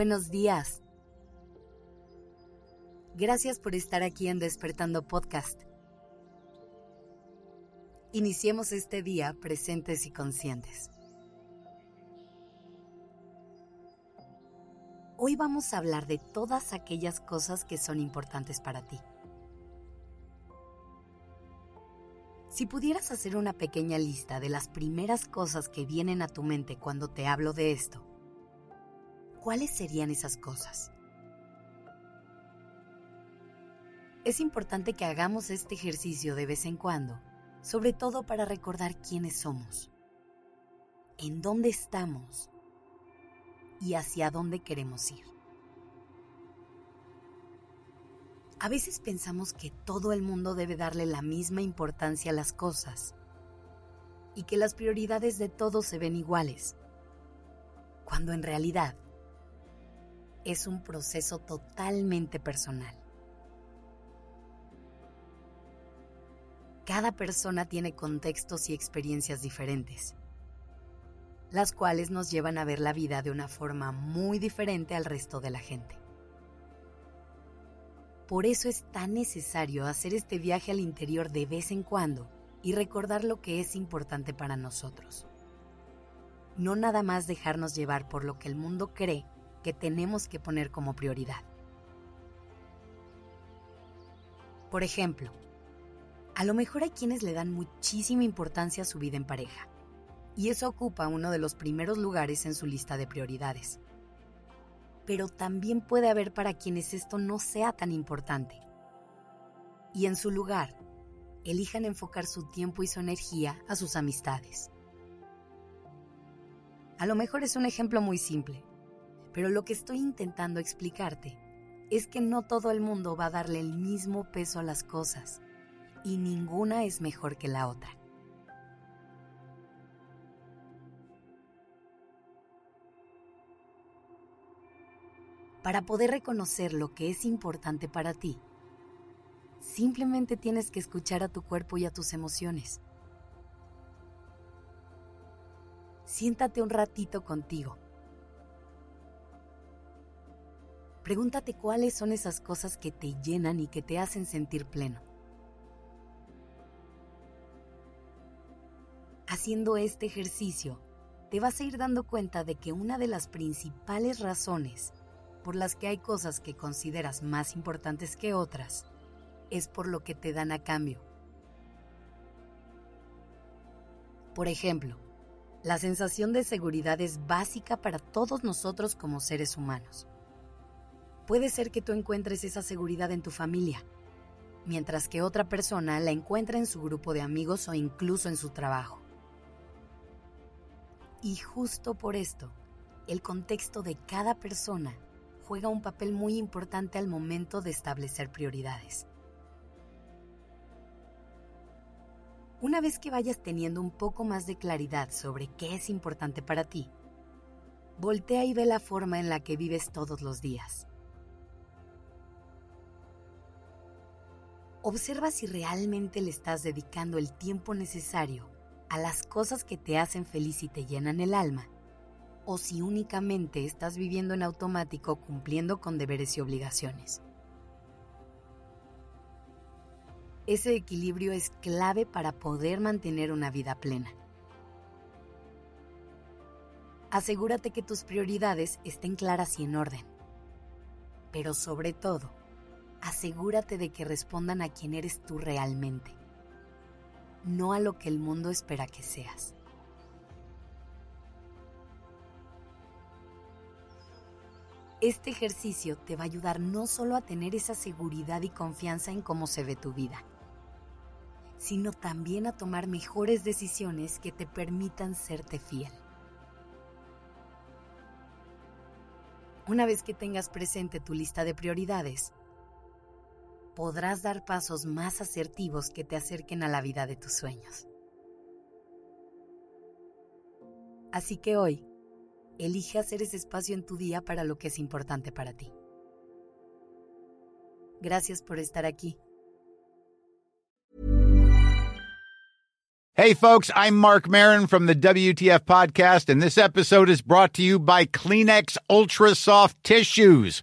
Buenos días. Gracias por estar aquí en Despertando Podcast. Iniciemos este día presentes y conscientes. Hoy vamos a hablar de todas aquellas cosas que son importantes para ti. Si pudieras hacer una pequeña lista de las primeras cosas que vienen a tu mente cuando te hablo de esto, ¿cuáles serían esas cosas? Es importante que hagamos este ejercicio de vez en cuando, sobre todo para recordar quiénes somos, en dónde estamos y hacia dónde queremos ir. A veces pensamos que todo el mundo debe darle la misma importancia a las cosas y que las prioridades de todos se ven iguales, cuando en realidad es un proceso totalmente personal. Cada persona tiene contextos y experiencias diferentes, las cuales nos llevan a ver la vida de una forma muy diferente al resto de la gente. Por eso es tan necesario hacer este viaje al interior de vez en cuando y recordar lo que es importante para nosotros. No nada más dejarnos llevar por lo que el mundo cree que tenemos que poner como prioridad. Por ejemplo, a lo mejor hay quienes le dan muchísima importancia a su vida en pareja, y eso ocupa uno de los primeros lugares en su lista de prioridades pero también puede haber para quienes esto no sea tan importante. Y en su lugar, elijan enfocar su tiempo y su energía a sus amistades. A lo mejor es un ejemplo muy simple, pero lo que estoy intentando explicarte es que no todo el mundo va a darle el mismo peso a las cosas y ninguna es mejor que la otra. Para poder reconocer lo que es importante para ti, simplemente tienes que escuchar a tu cuerpo y a tus emociones. Siéntate un ratito contigo. Pregúntate cuáles son esas cosas que te llenan y que te hacen sentir pleno. Haciendo este ejercicio, te vas a ir dando cuenta de que una de las principales razones por las que hay cosas que consideras más importantes que otras, es por lo que te dan a cambio. Por ejemplo, la sensación de seguridad es básica para todos nosotros como seres humanos. Puede ser que tú encuentres esa seguridad en tu familia, mientras que otra persona la encuentra en su grupo de amigos o incluso en su trabajo. Y justo por esto, el contexto de cada persona juega un papel muy importante al momento de establecer prioridades. Una vez que vayas teniendo un poco más de claridad sobre qué es importante para ti, voltea y ve la forma en la que vives todos los días. Observa si realmente le estás dedicando el tiempo necesario a las cosas que te hacen feliz y te llenan el alma o si únicamente estás viviendo en automático cumpliendo con deberes y obligaciones. Ese equilibrio es clave para poder mantener una vida plena. Asegúrate que tus prioridades estén claras y en orden. Pero sobre todo, asegúrate de que respondan a quién eres tú realmente, no a lo que el mundo espera que seas. Este ejercicio te va a ayudar no solo a tener esa seguridad y confianza en cómo se ve tu vida, sino también a tomar mejores decisiones que te permitan serte fiel. Una vez que tengas presente tu lista de prioridades, podrás dar pasos más asertivos que te acerquen a la vida de tus sueños. Así que hoy, elige hacer ese espacio en tu día para lo que es importante para ti. Gracias por estar aquí. Hey, folks, I'm Mark Marin from the WTF Podcast, and this episode is brought to you by Kleenex Ultra Soft Tissues,